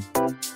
Thank you.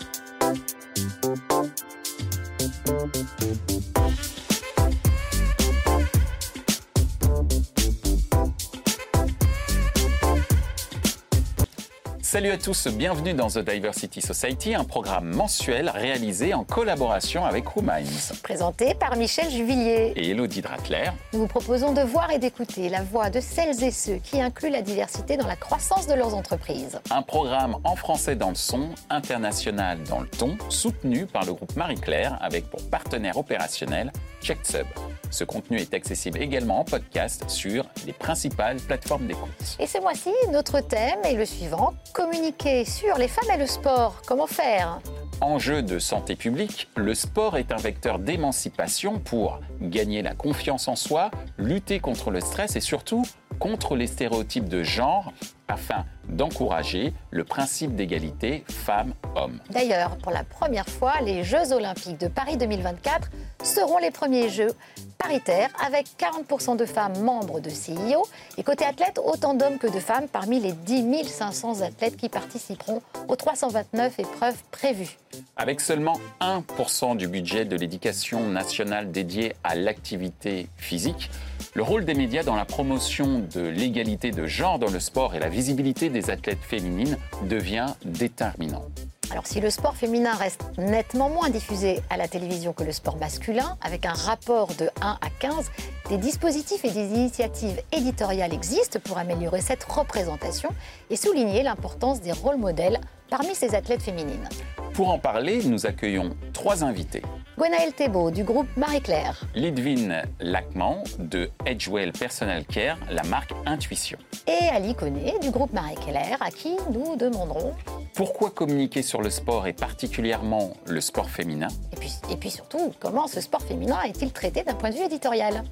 Salut à tous, bienvenue dans The Diversity Society, un programme mensuel réalisé en collaboration avec WoMinds. Présenté par Michel Juvillier et Elodie Dratler. Nous vous proposons de voir et d'écouter la voix de celles et ceux qui incluent la diversité dans la croissance de leurs entreprises. Un programme en français dans le son, international dans le ton, soutenu par le groupe Marie-Claire avec pour partenaire opérationnel CheckSub. Ce contenu est accessible également en podcast sur les principales plateformes d'écoute. Et ce mois-ci, notre thème est le suivant communiquer sur les femmes et le sport. Comment faire? Enjeu de santé publique, le sport est un vecteur d'émancipation pour gagner la confiance en soi, lutter contre le stress et surtout contre les stéréotypes de genre afin d'encourager le principe d'égalité femmes-hommes. D'ailleurs, pour la première fois, les Jeux olympiques de Paris 2024 seront les premiers Jeux paritaires avec 40% de femmes membres de CIO et côté athlètes, autant d'hommes que de femmes parmi les 10 500 athlètes qui participeront aux 329 épreuves prévues. Avec seulement 1% du budget de l'éducation nationale dédié à l'activité physique, le rôle des médias dans la promotion de l'égalité de genre dans le sport et la visibilité des athlètes féminines devient déterminant. Alors si le sport féminin reste nettement moins diffusé à la télévision que le sport masculin, avec un rapport de 1 à 15, des dispositifs et des initiatives éditoriales existent pour améliorer cette représentation et souligner l'importance des rôles modèles parmi ces athlètes féminines. Pour en parler, nous accueillons trois invités. Gwenaëlle Thébault du groupe Marie-Claire. Lidvin Lacman de Edgewell Personal Care, la marque Intuition. Et Ali Koné du groupe Marie-Claire, à qui nous demanderons pourquoi communiquer sur le sport et particulièrement le sport féminin? Et puis, et puis surtout, comment ce sport féminin est-il traité d'un point de vue éditorial?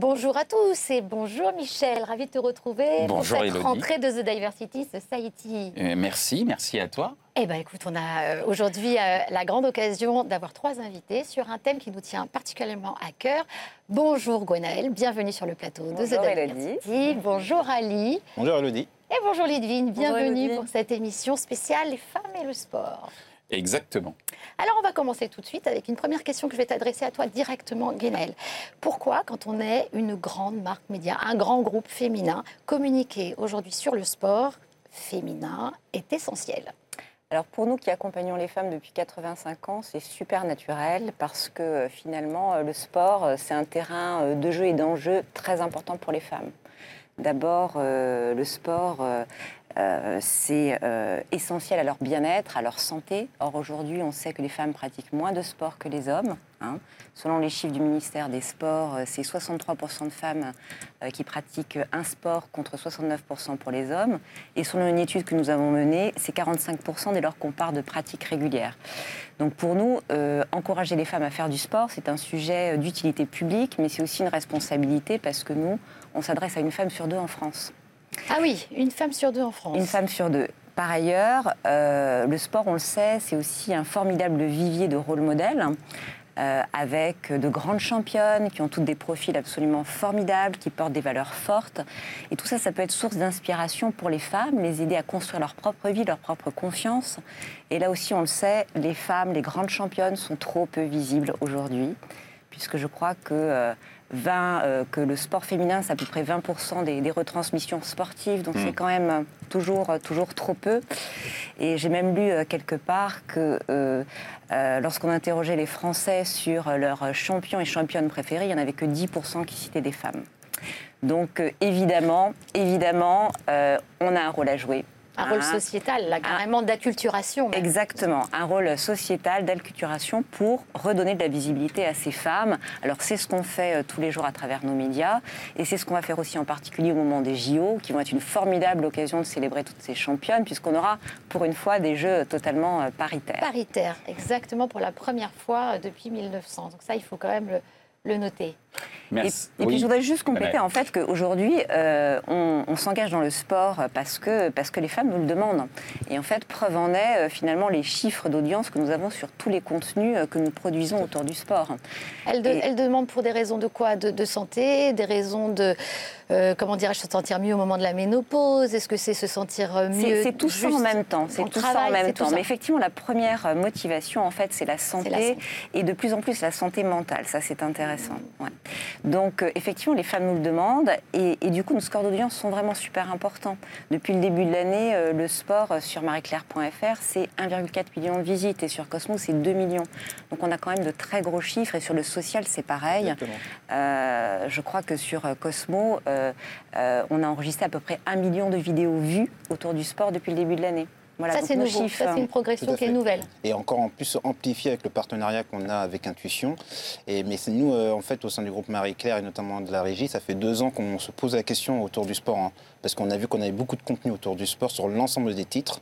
Bonjour à tous et bonjour Michel, ravi de te retrouver bonjour pour cette rentrée de The Diversity Society. Euh, merci, merci à toi. Eh bien écoute, on a euh, aujourd'hui euh, la grande occasion d'avoir trois invités sur un thème qui nous tient particulièrement à cœur. Bonjour Gwenaëlle, bienvenue sur le plateau de The Diversity. Bonjour Ali. Bonjour Elodie. Et bonjour Lidvine, bienvenue pour cette émission spéciale Les femmes et le sport. Exactement. Alors, on va commencer tout de suite avec une première question que je vais t'adresser à toi directement, Guénel. Pourquoi, quand on est une grande marque média, un grand groupe féminin, communiquer aujourd'hui sur le sport féminin est essentiel? Alors pour nous qui accompagnons les femmes depuis 85 ans, c'est super naturel parce que euh, finalement euh, le sport, euh, c'est un terrain de jeu et d'enjeu très important pour les femmes. D'abord, le sport euh, c'est euh, essentiel à leur bien-être, à leur santé. Or, aujourd'hui, on sait que les femmes pratiquent moins de sport que les hommes. Hein. Selon les chiffres du ministère des Sports, euh, c'est 63% de femmes qui pratiquent un sport contre 69% pour les hommes. Et selon une étude que nous avons menée, c'est 45% dès lors qu'on part de pratiques régulières. Donc pour nous, encourager les femmes à faire du sport, c'est un sujet d'utilité publique, mais c'est aussi une responsabilité parce que nous, on s'adresse à une femme sur deux en France. Ah oui, une femme sur deux en France. Une femme sur deux. Par ailleurs, euh, le sport, on le sait, c'est aussi un formidable vivier de rôle modèle. Euh, avec de grandes championnes qui ont toutes des profils absolument formidables, qui portent des valeurs fortes. Et tout ça, ça peut être source d'inspiration pour les femmes, les aider à construire leur propre vie, leur propre confiance. Et là aussi, on le sait, les femmes, les grandes championnes sont trop peu visibles aujourd'hui, puisque je crois que euh, 20, euh, que le sport féminin, c'est à peu près 20% des, retransmissions sportives, donc c'est mm. quand même euh, toujours, euh, toujours trop peu. Et j'ai même lu quelque part que lorsqu'on interrogeait les Français sur leurs champions et championnes préférés, il n'y en avait que 10% qui citaient des femmes. Donc évidemment, évidemment, on a un rôle à jouer. Un rôle ah. sociétal, là, carrément d'acculturation. Exactement, un rôle sociétal d'acculturation pour redonner de la visibilité à ces femmes. Alors c'est ce qu'on fait euh, tous les jours à travers nos médias et c'est ce qu'on va faire aussi en particulier au moment des JO qui vont être une formidable occasion de célébrer toutes ces championnes puisqu'on aura pour une fois des jeux totalement euh, paritaires. Paritaires, exactement pour la première fois euh, depuis 1900. Donc ça, il faut quand même le, le noter. Et, puis je voudrais juste compléter en fait qu'aujourd'hui, euh, on, s'engage dans le sport parce que, parce que les femmes nous le demandent. Et en fait, preuve en est euh, finalement les chiffres d'audience que nous avons sur tous les contenus euh, que nous produisons autour du sport. Elles, demandent pour des raisons de quoi? De, santé, des raisons de, comment dirais-je, se sentir mieux au moment de la ménopause? Est-ce que c'est se sentir mieux C'est tout ça en même temps. C'est tout ça en même temps. Mais effectivement, la première motivation, en fait, c'est la, santé et de plus en plus la santé mentale. Ça, c'est intéressant. Ouais. Donc euh, effectivement, les femmes nous le demandent et, du coup, nos scores d'audience sont vraiment super importants. Depuis le début de l'année, euh, le sport euh, sur marieclaire.fr, c'est 1,4 million de visites et sur Cosmo, c'est 2 millions. Donc on a quand même de très gros chiffres et sur le social, c'est pareil. je crois que sur Cosmo, on a enregistré à peu près 1 million de vidéos vues autour du sport depuis le début de l'année ça, c'est nouveau. Ça, c'est une progression qui est nouvelle. Et encore en plus amplifiée avec le partenariat qu'on a avec Intuition. Et, mais c'est nous, euh, en fait, au sein du groupe Marie-Claire et notamment de la régie, ça fait deux ans qu'on se pose la question autour du sport. Hein, parce qu'on a vu qu'on avait beaucoup de contenu autour du sport sur l'ensemble des titres.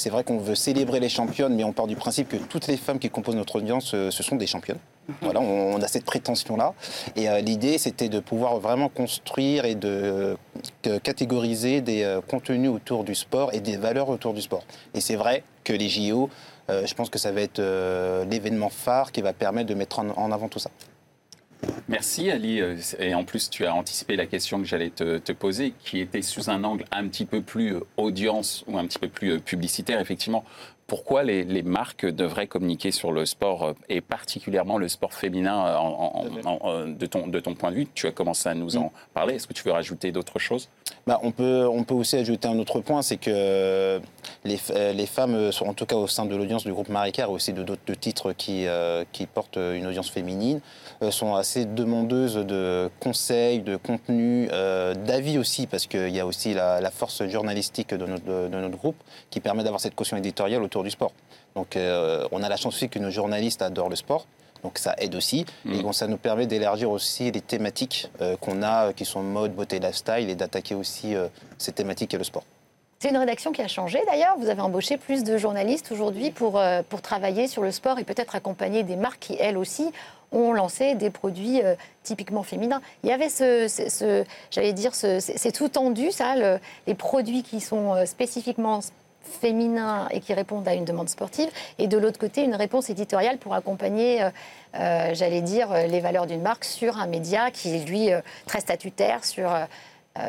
C'est vrai qu'on veut célébrer les championnes, mais on part du principe que toutes les femmes qui composent notre audience, euh, ce sont des championnes. Mhm. Voilà, on, a cette prétention-là. Et euh, l'idée, c'était de pouvoir vraiment construire et de catégoriser des euh, contenus autour du sport et des valeurs autour du sport. Et c'est vrai que les JO, je pense que ça va être l'événement phare qui va permettre de mettre en avant tout ça. Merci Ali. Euh, et en plus, tu as anticipé la question que j'allais te, poser, qui était sous un angle un petit peu plus euh, audience ou un petit peu plus euh, publicitaire. Effectivement, pourquoi les, marques devraient communiquer sur le sport et particulièrement le sport féminin de, ton, de ton point de vue Tu as commencé à nous en mm. parler. Est-ce que tu veux rajouter d'autres choses? Bah, on, peut, on peut aussi ajouter un autre point, c'est que les, les, femmes, en tout cas au sein de l'audience du groupe Maricar et aussi de d'autres titres qui, qui portent une audience féminine, sont assez demandeuses de conseils, de contenu, euh, d'avis aussi, parce qu'il y a aussi la, force journalistique de notre, de notre, groupe qui permet d'avoir cette caution éditoriale autour du sport. Donc euh, on a la chance aussi que nos journalistes adorent le sport. Donc ça aide aussi. Mmh. Et bon, ça nous permet d'élargir aussi les thématiques euh, qu'on a, qui sont mode, beauté, lifestyle, et d'attaquer aussi ces thématiques et le sport. C'est une rédaction qui a changé d'ailleurs. Vous avez embauché plus de journalistes aujourd'hui pour, pour travailler sur le sport et peut-être accompagner des marques qui, elles aussi, ont lancé des produits euh, typiquement féminins. Il y avait ce, j'allais dire, c'est tout tendu, ça, les produits qui sont euh, spécifiquement féminins et qui répondent à une demande sportive, et de l'autre côté, une réponse éditoriale pour accompagner, euh, j'allais dire, les valeurs d'une marque sur un média qui est, lui, très statutaire sur,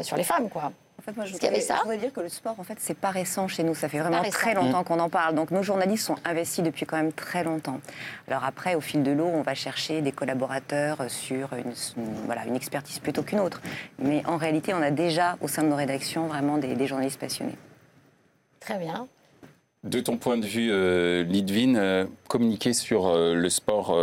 sur les femmes, quoi. En fait, moi, je voudrais, ça je dire que le sport, en fait, c'est pas récent chez nous. Ça fait vraiment très longtemps qu'on en parle. Donc, nos journalistes sont investis depuis quand même très longtemps. Alors après, au fil de l'eau, on va chercher des collaborateurs sur une, voilà, une expertise plutôt qu'une autre. Mais en réalité, on a déjà au sein de nos rédactions vraiment des, des journalistes passionnés. Très bien. De ton point de vue, euh, Lidvin, euh, communiquer sur euh, le sport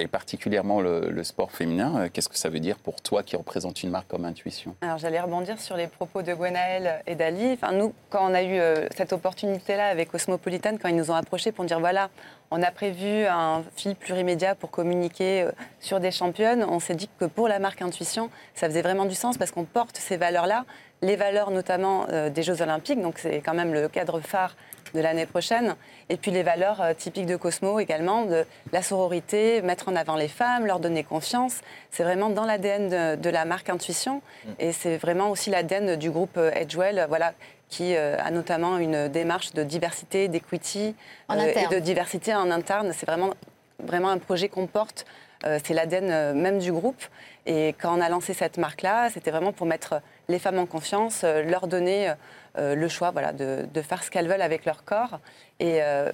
et particulièrement le, sport féminin, qu'est-ce que ça veut dire pour toi qui représente une marque comme Intuition? Alors j'allais rebondir sur les propos de Gwenaël et d'Ali. Enfin, nous, quand on a eu cette opportunité-là avec Cosmopolitan, quand ils nous ont approchés pour dire voilà, on a prévu un fil plurimédia pour communiquer sur des championnes, on s'est dit que pour la marque Intuition, ça faisait vraiment du sens parce qu'on porte ces valeurs-là, les valeurs notamment des Jeux Olympiques, donc c'est quand même le cadre phare de l'année prochaine. Et puis les valeurs euh, typiques de Cosmo également, de la sororité, mettre en avant les femmes, leur donner confiance. C'est vraiment dans l'ADN de, la marque Intuition. Mm. Et c'est vraiment aussi l'ADN du groupe euh, Edgewell, voilà, qui euh, a notamment une démarche de diversité, d'equity et de diversité en interne. C'est vraiment, vraiment un projet qu'on porte. C'est l'ADN même du groupe. Et quand on a lancé cette marque-là, c'était vraiment pour mettre les femmes en confiance, leur donner euh, le choix voilà, de, faire ce qu'elles veulent avec leur corps. Et euh,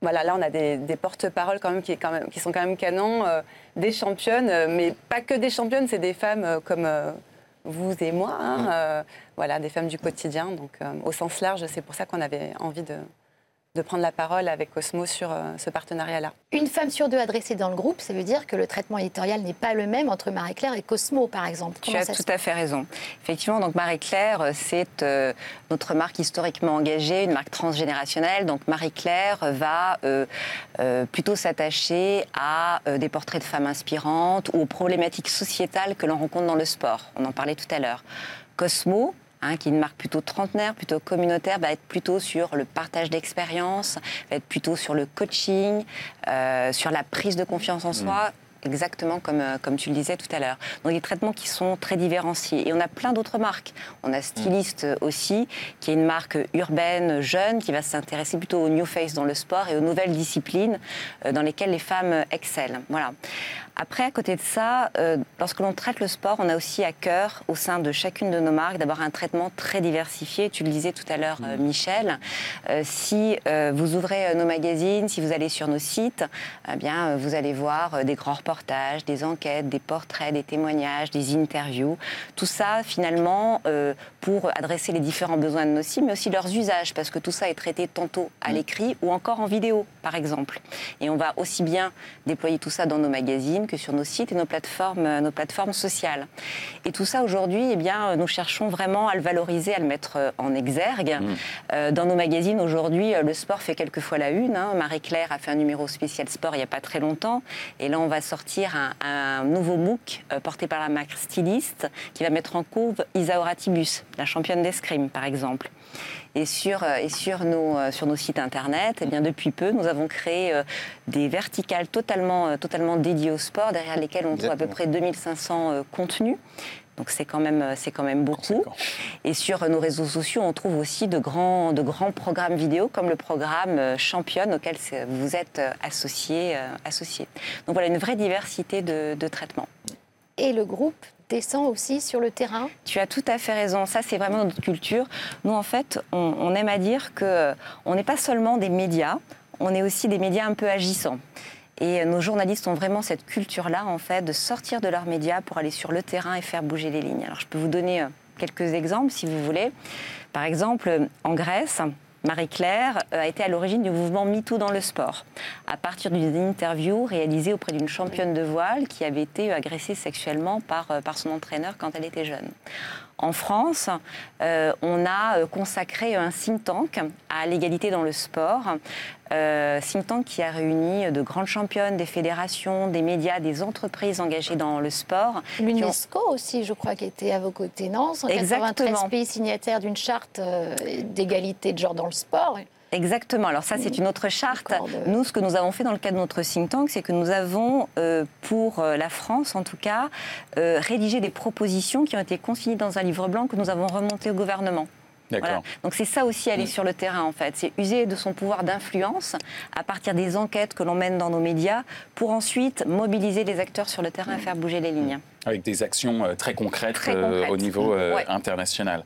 voilà, là, on a des, porte-paroles quand même qui, quand même qui, sont quand même canons, euh, des championnes, mais pas que des championnes, c'est des femmes comme vous et moi, hein, voilà, des femmes du quotidien. Donc, au sens large, c'est pour ça qu'on avait envie de, de prendre la parole avec Cosmo sur euh, ce partenariat-là. Une femme sur deux adressée dans le groupe, ça veut dire que le traitement éditorial n'est pas le même entre Marie-Claire et Cosmo, par exemple. tu as tout à fait raison. Effectivement, donc Marie-Claire, euh, c'est euh, notre marque historiquement engagée, une marque transgénérationnelle. Donc Marie-Claire va plutôt s'attacher à des portraits de femmes inspirantes ou aux problématiques sociétales que l'on rencontre dans le sport. On en parlait tout à l'heure. Cosmo, Hein, qui est une marque plutôt trentenaire, plutôt communautaire, va être plutôt sur le partage d'expérience, va être plutôt sur le coaching, euh, sur la prise de confiance en soi. exactement comme, euh, comme tu le disais tout à l'heure. Donc des traitements qui sont très différenciés. Et on a plein d'autres marques. On a Stylist mm. aussi, qui est une marque urbaine, jeune, qui va s'intéresser plutôt au new face dans le sport et aux nouvelles disciplines euh, dans lesquelles les femmes excellent. Voilà. Après, à côté de ça, euh, lorsque l'on traite le sport, on a aussi à cœur, au sein de chacune de nos marques, d'avoir un traitement très diversifié. Tu le disais tout à l'heure, euh, Michel. Euh, si vous ouvrez nos magazines, si vous allez sur nos sites, eh bien, vous allez voir des grands reportages, des enquêtes, des portraits, des témoignages, des interviews. Tout ça, finalement, pour adresser les différents besoins de nos cibles, mais aussi leurs usages, parce que tout ça est traité tantôt à l'écrit ou encore en vidéo, par exemple. Et on va aussi bien déployer tout ça dans nos magazines que sur nos sites et nos plateformes, euh, nos plateformes sociales. Et tout ça, aujourd'hui, eh bien, nous cherchons vraiment à le valoriser, à le mettre euh, en exergue. Mmh. dans nos magazines, aujourd'hui, le sport fait quelquefois la une. Hein. Marie-Claire a fait un numéro spécial sport il n'y a pas très longtemps. Et là, on va sortir un, nouveau MOOC porté par la marque Styliste qui va mettre en couve Isaura Tibus, la championne d'escrime, par exemple. Et sur, euh, et sur, nos, euh, sur nos sites internet, eh bien, depuis peu, nous avons créé euh, des verticales totalement, totalement dédiées au sport, derrière lesquelles on trouve à peu près 2500 contenus. Donc c'est quand même, c'est quand même beaucoup. Et sur nos réseaux sociaux, on trouve aussi de grands, de grands programmes vidéo, comme le programme Championne, auquel vous êtes associé. associé. Donc voilà, une vraie diversité de, de traitements. Et le groupe descend aussi sur le terrain? Tu as tout à fait raison. Ça, c'est vraiment notre culture. Nous, en fait, on, aime à dire que on n'est pas seulement des médias, on est aussi des médias un peu agissants. Et nos journalistes ont vraiment cette culture-là, en fait, de sortir de leurs médias pour aller sur le terrain et faire bouger les lignes. Alors, je peux vous donner euh, quelques exemples, si vous voulez. Par exemple, en Grèce, Marie-Claire euh, a été à l'origine du mouvement MeToo dans le sport, à partir d'une interview réalisée auprès d'une championne de voile qui avait été agressée sexuellement par, euh, par son entraîneur quand elle était jeune. En France, euh, on a consacré un think tank à l'égalité dans le sport. Euh, think tank qui a réuni de grandes championnes, des fédérations, des médias, des entreprises engagées dans le sport. L'UNESCO aussi, je crois, qui était à vos côtés, non? 193 pays signataires d'une charte d'égalité de genre dans le sport. Exactement. Alors ça, c'est une autre charte. Nous, ce que nous avons fait dans le cadre de notre think tank, c'est que nous avons, euh, pour euh, la France en tout cas, euh, rédigé des propositions qui ont été consignées dans un livre blanc que nous avons remonté au gouvernement. Voilà. Donc c'est ça aussi aller mm. sur le terrain en fait, c'est user de son pouvoir d'influence à partir des enquêtes que l'on mène dans nos médias pour ensuite mobiliser les acteurs sur le terrain et faire bouger les lignes. Avec des actions très concrètes, au niveau international.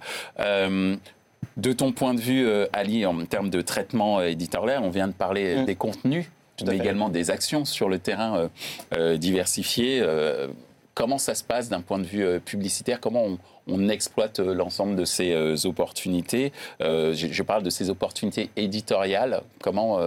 De ton point de vue, euh, Ali, en termes de traitement euh, éditorial, on vient de parler mm. des contenus, mais également des actions sur le terrain euh, diversifié. comment ça se passe d'un point de vue publicitaire? Comment on, exploite l'ensemble de ces opportunités? Je, parle de ces opportunités éditoriales. Comment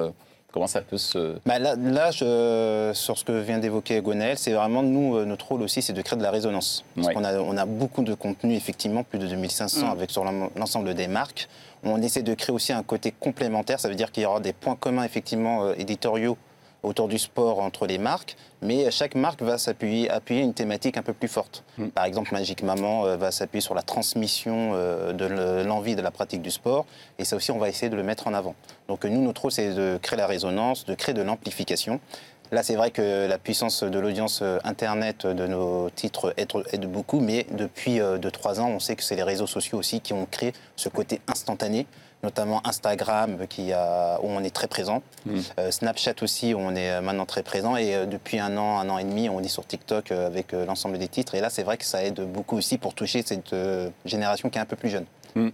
Comment ça peut se... Bah là, là sur ce que vient d'évoquer Gwenaël, c'est vraiment, nous, euh, notre rôle aussi, c'est de créer de la résonance. Parce qu'on a, on a beaucoup de contenu, effectivement, plus de 2500 mm. avec sur l'ensemble des marques. On essaie de créer aussi un côté complémentaire, ça veut dire qu'il y aura des points communs, effectivement, euh, éditoriaux autour du sport entre les marques, mais chaque marque va s'appuyer appuyer une thématique un peu plus forte. Mm. Par exemple, Magic Maman euh, va s'appuyer sur la transmission euh, de l'envie de la pratique du sport, et ça aussi, on va essayer de le mettre en avant. Donc nous, notre rôle, c'est de créer la résonance, de créer de l'amplification. Là, c'est vrai que la puissance de l'audience euh, Internet de nos titres aide, beaucoup, mais depuis 2-3 ans, on sait que c'est les réseaux sociaux aussi qui ont créé ce côté instantané notamment Instagram qui a, où on est très présent, mm. euh, Snapchat aussi où on est euh, maintenant très présent et euh, depuis un an, un an et demi, on est sur TikTok avec l'ensemble des titres et là c'est vrai que ça aide beaucoup aussi pour toucher cette génération qui est un peu plus jeune. Mm.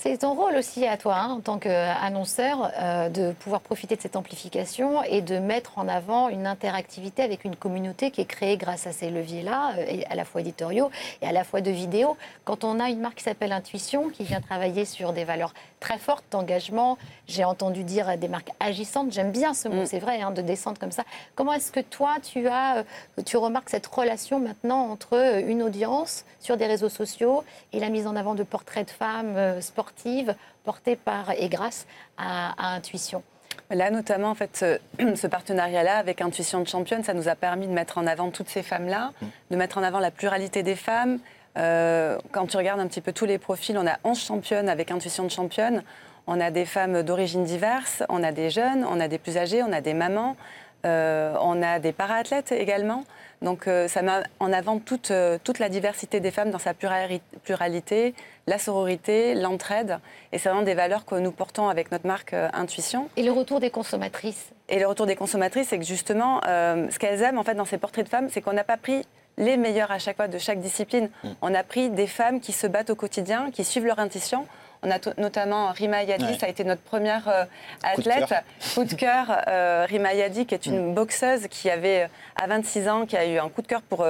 C'est ton rôle aussi à toi, hein, en tant qu'annonceur, euh, de pouvoir profiter de cette amplification et de mettre en avant une interactivité avec une communauté qui est créée grâce à ces leviers-là, euh, à la fois éditoriaux et à la fois de vidéos. Quand on a une marque qui s'appelle Intuition, qui vient travailler sur des valeurs très fortes d'engagement, j'ai entendu dire des marques agissantes, j'aime bien ce mot, mm. c'est vrai, hein, de descendre comme ça. Comment est-ce que toi, tu, as, euh, tu remarques cette relation maintenant entre une audience sur des réseaux sociaux et la mise en avant de portraits de femmes sportives portée par et grâce à, Intuition. Là, notamment, en fait, ce, partenariat-là avec Intuition de Championne, ça nous a permis de mettre en avant toutes ces femmes-là, de mettre en avant la pluralité des femmes. Euh, quand tu regardes un petit peu tous les profils, on a 11 championnes avec Intuition de Championne. On a des femmes d'origine diverses, on a des jeunes, on a des plus âgés, on a des mamans. On a des para-athlètes également. Donc ça met en avant toute, toute la diversité des femmes dans sa pluralité, la sororité, l'entraide. Et c'est vraiment des valeurs que nous portons avec notre marque Intuition. Et le retour des consommatrices Et le retour des consommatrices, c'est que justement, ce qu'elles aiment en fait dans ces portraits de femmes, c'est qu'on n'a pas pris les meilleurs à chaque fois de chaque discipline. Mm. On a pris des femmes qui se battent au quotidien, qui suivent leur intuition. On a notamment Rima Yadi, ça a été notre première euh, athlète. Coup de cœur, euh, Rima Yadi, qui est une mm. boxeuse qui avait, euh, à 26 ans, qui a eu un coup de cœur pour,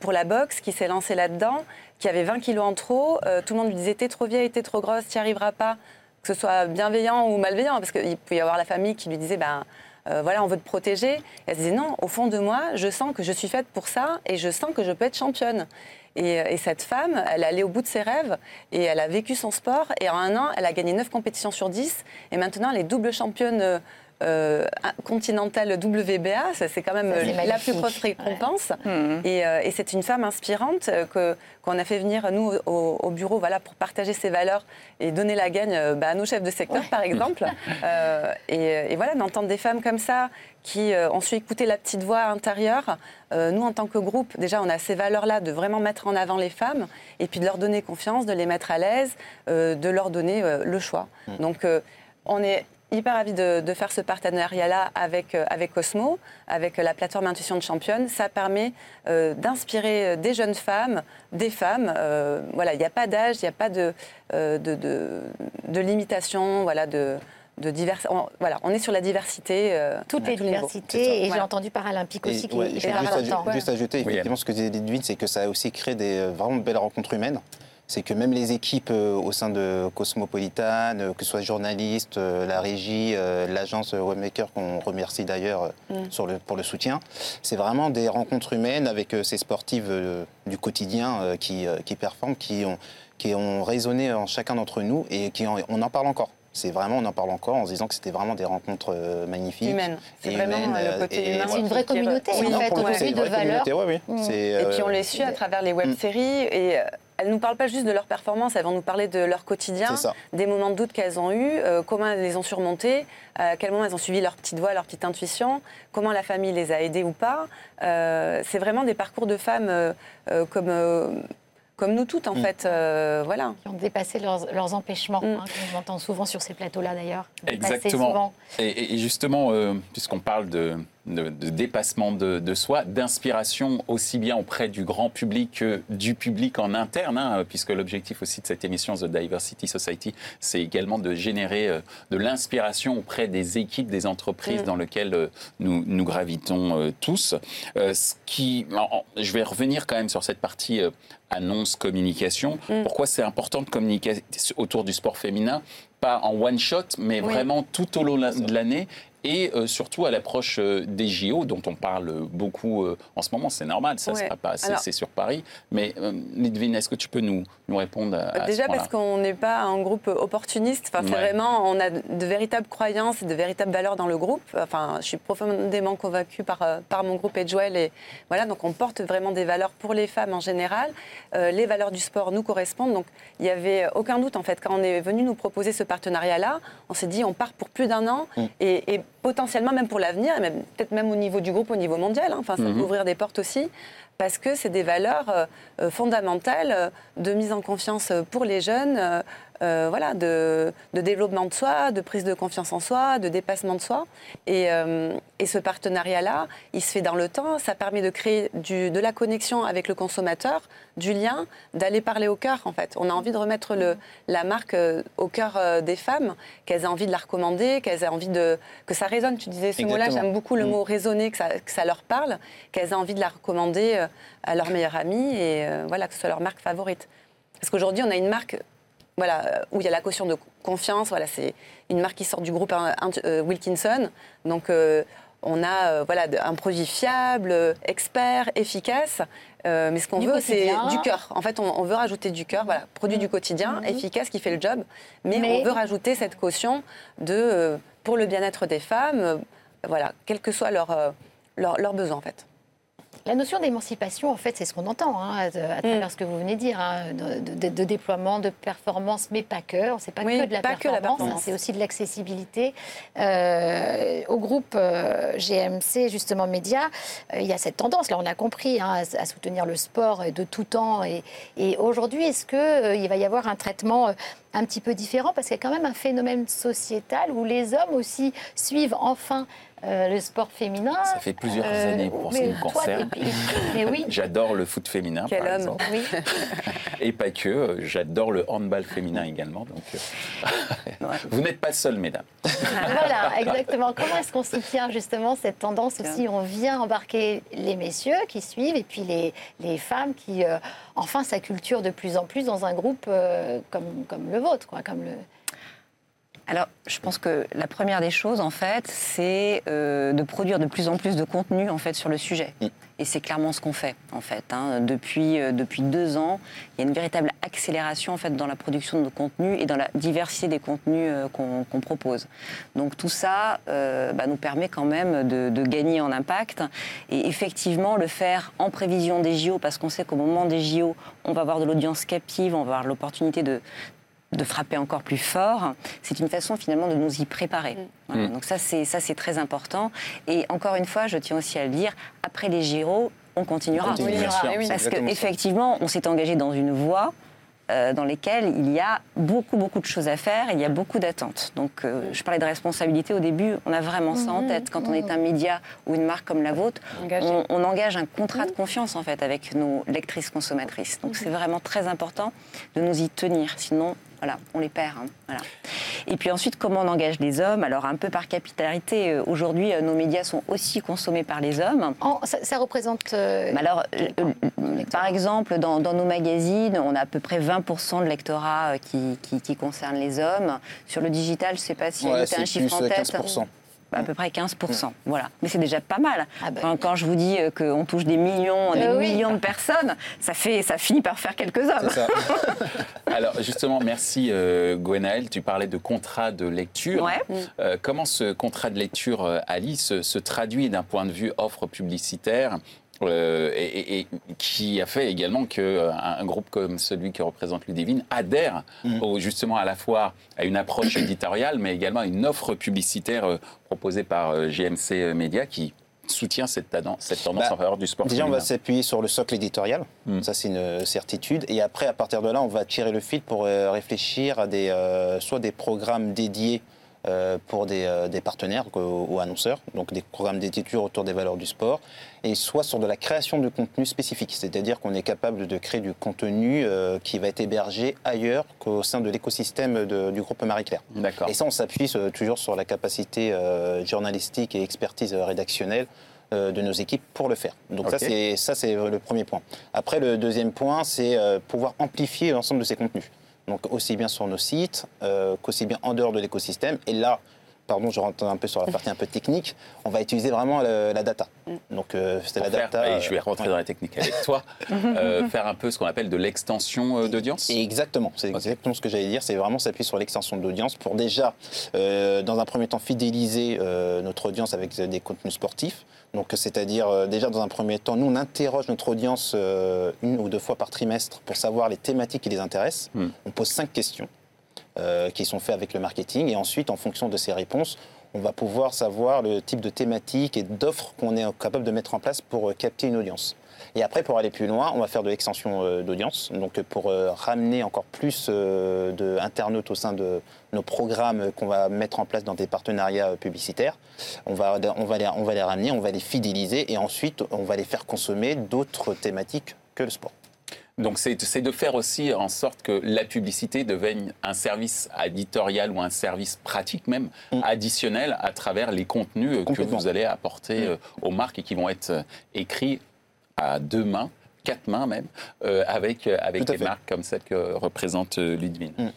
pour la boxe, qui s'est lancée là-dedans, qui avait 20 kilos en trop. tout le monde lui disait T'es trop vieille, t'es trop grosse, t'y arriveras pas. Que ce soit bienveillant ou malveillant, parce qu'il pouvait y avoir la famille qui lui disait ben, euh, voilà, on veut te protéger. elle se disait non, au fond de moi, je sens que je suis faite pour ça et je sens que je peux être championne. Et, euh, cette femme, elle allait au bout de ses rêves et elle a vécu son sport. Et en un an, elle a gagné 9 compétitions sur 10. Et maintenant, elle est double championne euh, euh, continentale WBA, c'est quand même la plus grosse récompense. Mmh. Euh, et, c'est une femme inspirante euh, que qu'on a fait venir nous au, bureau, voilà, pour partager ses valeurs et donner la gagne bah, à nos chefs de secteur, par exemple. et, voilà, d'entendre des femmes comme ça qui ont su écouter la petite voix intérieure. nous, en tant que groupe, déjà, on a ces valeurs-là de vraiment mettre en avant les femmes et puis de leur donner confiance, de les mettre à l'aise, de leur donner le choix. Mmh. Donc, on est hyper ravis de, faire ce partenariat-là avec, euh, avec Cosmo, avec la plateforme Intuition de Championne. Ça permet euh, d'inspirer des jeunes femmes, des femmes. Euh, voilà, il n'y a pas d'âge, il n'y a pas de, de, de, limitation, voilà, de, de divers... on, voilà, on est sur la diversité. Toutes les diversités, et j'ai entendu Paralympique aussi qui est hyper important. Juste ajouter, effectivement, ce que disait Ludwig, c'est que ça a aussi créé des vraiment belles rencontres humaines c'est que même les équipes euh, au sein de Cosmopolitan, euh, que ce soit journalistes, euh, la régie, l'agence Webmaker qu'on remercie d'ailleurs mm. pour le soutien, c'est vraiment des rencontres humaines avec ces sportives du quotidien qui, performent, qui ont, qui ont résonné en chacun d'entre nous et qui on en parle encore. C'est vraiment, on en parle encore en se disant que c'était vraiment des rencontres magnifiques. Humaines. C'est vraiment le côté humain. C'est une vraie communauté, en fait, aujourd'hui, de valeurs. Mm. Et puis on les suit à travers les web-séries. Et elles ne nous parlent pas juste de leur performance, elles vont nous parler de leur quotidien, des moments de doute qu'elles ont eus, euh, comment elles les ont surmontés, à quel moment elles ont suivi leur petite voix, leur petite intuition, comment la famille les a aidées ou pas. Euh, c'est vraiment des parcours de femmes euh, comme comme nous toutes en mm. fait. voilà. Qui ont dépassé leurs, empêchements, mm. hein, on entend souvent sur ces plateaux-là d'ailleurs. Exactement. Et, et, justement, puisqu'on parle de, de, dépassement de, soi, d'inspiration aussi bien auprès du grand public que du public en interne, hein, puisque l'objectif aussi de cette émission The Diversity Society, c'est également de générer euh, de l'inspiration auprès des équipes, des entreprises mm. dans lesquelles euh, nous, nous gravitons euh, tous. ce qui, je vais revenir quand même sur cette partie annonce, communication. Mm. Pourquoi c'est important de communiquer autour du sport féminin? Pas en one shot, mais vraiment tout au long de l'année et euh, surtout à l'approche euh, des JO, dont on parle beaucoup euh, en ce moment. C'est normal, ça ne sera pas assez sur Paris. Mais Lidvine, est-ce que tu peux nous, nous répondre à, Déjà parce qu'on n'est pas un groupe opportuniste. Enfin, c'est vraiment, on a de véritables croyances et de véritables valeurs dans le groupe. Enfin, je suis profondément convaincue par, par mon groupe Edgewell. Et voilà, donc on porte vraiment des valeurs pour les femmes en général. les valeurs du sport nous correspondent. Donc il n'y avait aucun doute, en fait, quand on est venu nous proposer ce partenariat-là, on s'est dit on part pour plus d'un an. Mm. et, et potentiellement même pour l'avenir, et peut-être même au niveau du groupe, au niveau mondial. Hein. Enfin, ça peut mhm. ouvrir des portes aussi, parce que c'est des valeurs euh, euh, fondamentales euh, de mise en confiance pour les jeunes, euh, voilà, de, développement de soi, de prise de confiance en soi, de dépassement de soi. Et, euh, ce partenariat-là, il se fait dans le temps. Ça permet de créer de la connexion avec le consommateur, du lien, d'aller parler au cœur, en fait. On a envie de remettre la marque au cœur des femmes, qu'elles aient envie de la recommander, qu'elles aient envie de, que ça résonne. Tu disais ce mot-là, j'aime beaucoup le mm. mot résonner, que ça, leur parle, qu'elles aient envie de la recommander à leur meilleure amie et voilà, que ce soit leur marque favorite. Parce qu'aujourd'hui, on a une marque voilà, euh, où il y a la caution de confiance. Voilà, c'est une marque qui sort du groupe hein, euh, Wilkinson. Donc, euh, on a voilà, un produit fiable, expert, efficace. mais ce qu'on veut, c'est du cœur. En fait, on, veut rajouter du cœur. Voilà, produit du quotidien, mhm. efficace, qui fait le job. Mais, on veut rajouter cette caution de, pour le bien-être des femmes, voilà, quels que leurs leur, leur besoins, en fait. La notion d'émancipation, en fait, c'est ce qu'on entend hein, à, à travers Mm. ce que vous venez de dire, hein, de, de- de déploiement, de performance, mais pas que. C'est pas Oui, que de la pas que la performance, c'est aussi de l'accessibilité. Euh, au groupe euh, GMC, justement, Média, euh, il y a cette tendance, là, on a compris, hein, à, à soutenir le sport de tout temps. Et, et aujourd'hui, est-ce qu'il va y avoir un traitement un petit peu différent Parce qu'il y a quand même un phénomène sociétal où les hommes aussi suivent enfin euh, le sport féminin. Ça fait plusieurs Euh, années pour ce qui me concerne. t'es- Mais oui. J'adore le foot féminin, Quel par homme. exemple. Oui. Et pas que, euh, j'adore le handball féminin également. Donc, euh, vous n'êtes pas seul, mesdames. voilà, exactement. Comment est-ce qu'on soutient justement cette tendance aussi? On vient embarquer les messieurs qui suivent et puis les, les femmes qui, euh, enfin, s'acculturent de plus en plus dans un groupe euh, comme, comme le vôtre, quoi, comme le. Alors, je pense que la première des choses, en fait, c'est euh, de produire de plus en plus de contenu, en fait, sur le sujet. Mm. Et c'est clairement ce qu'on fait, en fait. hein. Depuis, euh, depuis deux ans, il y a une véritable accélération, en fait, dans la production de nos contenus et dans la diversité des contenus euh, qu'on propose. Donc, tout ça euh, bah, nous permet quand même de, de gagner en impact. Et effectivement, le faire en prévision des JO, parce qu'on sait qu'au moment des JO, on va avoir de l'audience captive, on va avoir l'opportunité de frapper encore plus fort, c'est une façon finalement de nous y préparer. Voilà. Mm. Donc ça c'est ça c'est très important. Et encore une fois, je tiens aussi à le dire, après les Giro, on continuera. On continuera, oui. Parce qu'effectivement, on s'est engagé dans une voie euh, dans laquelle il y a beaucoup, beaucoup de choses à faire, il y a beaucoup d'attentes. Donc, euh, je parlais de responsabilité au début, on a vraiment ça en Mhm, tête. Quand on est mhm. un média ou une marque comme la vôtre, on, on engage un contrat de confiance en fait avec nos lectrices consommatrices. Donc, c'est vraiment très important de nous y tenir, sinon, voilà, on les perd. hein. Voilà. Et puis ensuite, comment on engage les hommes? Alors, un peu par capitalité, euh, aujourd'hui, euh, nos médias sont aussi consommés par les hommes. Ça, ça représente. euh, alors, euh, par exemple, dans, dans nos magazines, on a à peu près 20% de lectorat qui, qui, qui concerne les hommes. Sur le digital, je ne sais pas si Ouais, tu as c'est un chiffre plus en tête. 15%. À peu près 15%. Voilà. Mais c'est déjà pas mal. Ah ben. quand, quand je vous dis euh, qu'on touche des millions, des Euh, oui. millions de personnes, ça, fait, ça finit par faire quelques hommes. Ça. Alors justement, merci euh, Gwenaëlle. Tu parlais de contrat de lecture. Ouais. Euh, comment ce contrat de lecture, euh, Ali, se, se traduit d'un point de vue offre publicitaire euh, et, qui a fait également qu'un un groupe comme celui qui représente Ludivine adhère au- justement à la fois à une approche éditoriale, mais également à une offre publicitaire euh, proposée par euh, GMC Média qui soutient cette, tendance- cette tendance Bah, en faveur du sport Déjà, on va s'appuyer sur le socle éditorial. Mm. Ça, c'est une certitude. Et après, à partir de là, on va tirer le fil pour euh, réfléchir à des, euh, soit des programmes dédiés euh, pour des, euh, des partenaires ou, annonceurs, donc des programmes d'écriture autour des valeurs du sport, et soit sur de la création de contenu spécifique, c'est-à-dire qu'on est capable de créer du contenu euh, qui va être hébergé ailleurs qu'au sein de l'écosystème du groupe Marie-Claire. Et ça, on s'appuie euh, toujours sur la capacité euh, journalistique et expertise euh, rédactionnelle euh, de nos équipes pour le faire. Donc ça, c'est le premier point. Après, le deuxième point, c'est euh, pouvoir amplifier l'ensemble de ces contenus. Donc aussi bien sur nos sites euh, qu'aussi bien en dehors de l'écosystème. Et là, pardon, je rentre un peu sur la partie un peu technique, on va utiliser vraiment le- la data. Donc euh, c'est la faire- data. et je vais euh, rentrer ouais. dans la technique avec toi, euh, faire un peu ce qu'on appelle de l'extension euh, d'audience. Et exactement, c'est exactement ce que j'allais dire. C'est vraiment s'appuyer sur l'extension de l'audience pour déjà, euh, dans un premier temps, fidéliser euh, notre audience avec des contenus sportifs. Donc, c'est-à-dire euh, déjà dans un premier temps, nous on interroge notre audience euh, une ou deux fois par trimestre pour savoir les thématiques qui les intéressent. Hmm. On pose cinq questions euh, qui sont faites avec le marketing et ensuite, en fonction de ces réponses, on va pouvoir savoir le type de thématique et d'offres qu'on est capable de mettre en place pour capter une audience. Et après, pour aller plus loin, on va faire de l'extension euh, d'audience, donc pour euh, ramener encore plus euh, d'internautes au sein de nos programmes qu'on va mettre en place dans des partenariats publicitaires. On va, on, va les, on va les ramener, on va les fidéliser et ensuite on va les faire consommer d'autres thématiques que le sport. Donc c'est de faire aussi en sorte que la publicité devienne un service éditorial ou un service pratique même Mm. additionnel à travers les contenus que vous allez apporter euh, aux marques et qui vont être écrits à deux mains, quatre mains même, euh, avec, euh, avec des fait. marques comme celle que représente euh, Ludwig. Mm.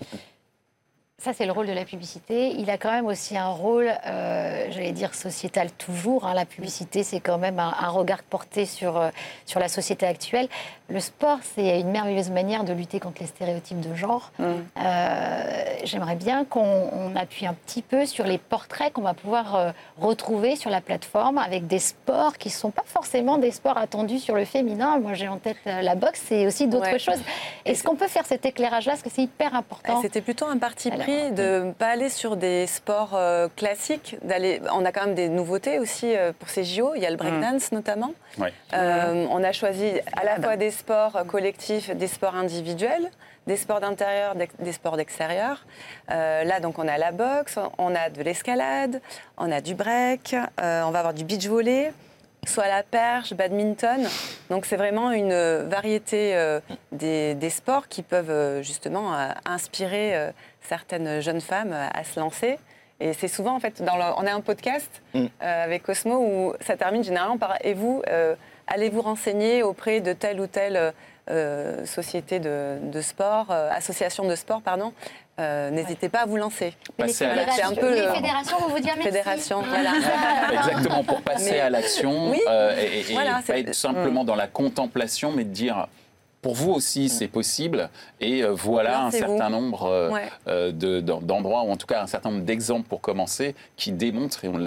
ça, c'est le rôle de la publicité. Il a quand même aussi un rôle, euh, j'allais dire, sociétal toujours. hein. La publicité, c'est quand même un, un regard porté sur, euh, sur la société actuelle. Le sport, c'est une merveilleuse manière de lutter contre les stéréotypes de genre. Euh, J'aimerais bien qu'on on appuie un petit peu sur les portraits qu'on va pouvoir euh, retrouver sur la plateforme avec des sports qui ne sont pas forcément des sports attendus sur le féminin. Moi, j'ai en tête euh, la boxe et aussi d'autres Ouais. choses. Est-ce qu'on peut faire cet éclairage-là? Parce que c'est hyper important. C'était plutôt un parti Alors, pris de ne pas aller sur des sports euh, classiques. On a quand même des nouveautés aussi euh, pour ces JO. Il y a le breakdance notamment. Ouais. Euh, on a choisi à la fois des sports euh, collectifs, des sports individuels, des sports d'intérieur, des sports d'extérieur. Euh, là, donc, on a la boxe, on a de l'escalade, on a du break, euh, on va avoir du beach volley, soit la perche, badminton. Donc, c'est vraiment une variété euh, des, des sports qui peuvent justement inspirer certaines jeunes femmes à se lancer. Et c'est souvent, en fait, dans le- on a un podcast Mm. euh, avec Cosmo où ça termine généralement par Et vous, euh, allez vous renseigner auprès de telle ou telle euh, société de, de sport, euh, association de sport, pardon. Euh, N'hésitez pas à vous lancer. Les Passer à fédérations, un peu les le- fédérations vont vous dire merci. Fédération, voilà. Exactement, pour passer Mais- à l'action Oui. euh, et, et Voilà, pas c'est- être simplement dans la contemplation, mais de dire pour vous aussi c'est possible et euh, voilà un certain nombre euh, Ouais. euh, de- d'en- d'endroits ou en tout cas un certain nombre d'exemples pour commencer qui démontrent et on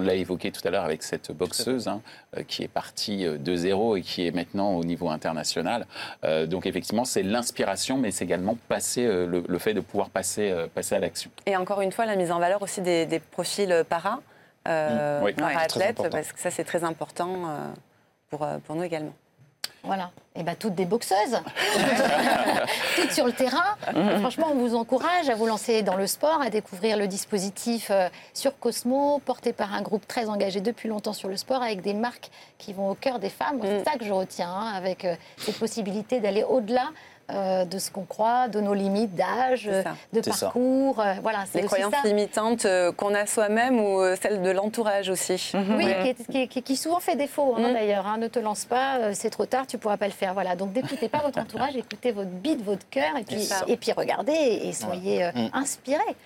l'a évoqué tout à l'heure avec cette boxeuse hein, qui est partie de zéro et qui est maintenant au niveau international. Euh, donc effectivement c'est l'inspiration mais c'est également passer euh, le, le fait de pouvoir passer euh, passer à l'action. Et encore une fois, la mise en valeur aussi des, des profils para, euh, Mm. Oui. Para-athlètes, important. parce que ça, c'est très important pour, pour nous également. Voilà. Et bien, toutes des boxeuses. toutes sur le terrain. Franchement, on vous encourage à vous lancer dans le sport, à découvrir le dispositif euh, sur Cosmo, porté par un groupe très engagé depuis longtemps sur le sport, avec des marques qui vont au cœur des femmes. C'est Mm. ça que je retiens, hein, avec euh, cette possibilité d'aller au-delà. Euh, de ce qu'on croit, de nos limites d'âge, de parcours. euh, voilà, c'est Les croyances ça. limitantes euh, qu'on a soi-même ou euh, celles de l'entourage aussi. Oui, Ouais. qui, souvent fait défaut hein, Mhm. d'ailleurs. hein. Ne te lance pas, euh, c'est trop tard, tu pourras pas le faire. Voilà. Donc n'écoutez pas votre entourage, écoutez votre beat, votre cœur, et puis, et puis regardez et, soyez euh, Mhm. inspirés.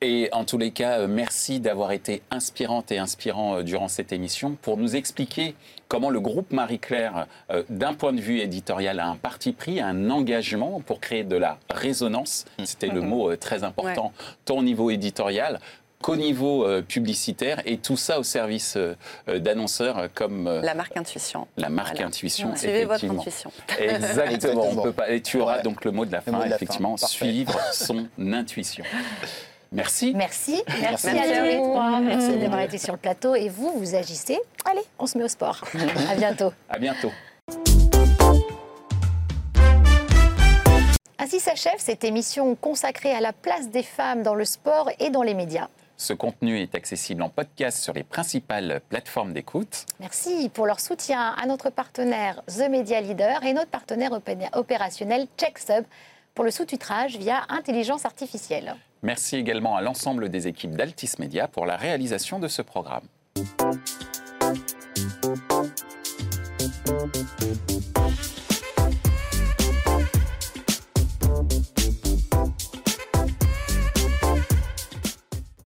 Et en tous les cas, merci d'avoir été inspirante et inspirant durant cette émission pour nous expliquer comment le groupe Marie-Claire, euh, d'un point de vue éditorial, a un parti pris, un engagement pour créer de la résonance. C'était le mot euh, très important, tant au niveau éditorial qu'au niveau euh, publicitaire, et tout ça au service d'annonceurs comme euh, La marque intuition. la marque Voilà. Intuition. Suivez votre intuition. Exactement. On peut pas, et tu auras Ouais. donc le mot de la fin, de la effectivement, suivre son intuition. Merci. Merci, merci, Merci. à tous les trois. Merci d'avoir été sur le plateau. Et vous, vous agissez. Allez, on se met au sport. à bientôt. À bientôt. Ainsi s'achève cette émission consacrée à la place des femmes dans le sport et dans les médias. Ce contenu est accessible en podcast sur les principales plateformes d'écoute. Merci pour leur soutien à notre partenaire The Media Leader et notre partenaire opé- opérationnel CheckSub pour le sous-titrage via intelligence artificielle. Merci également à l'ensemble des équipes d'Altis Media pour la réalisation de ce programme.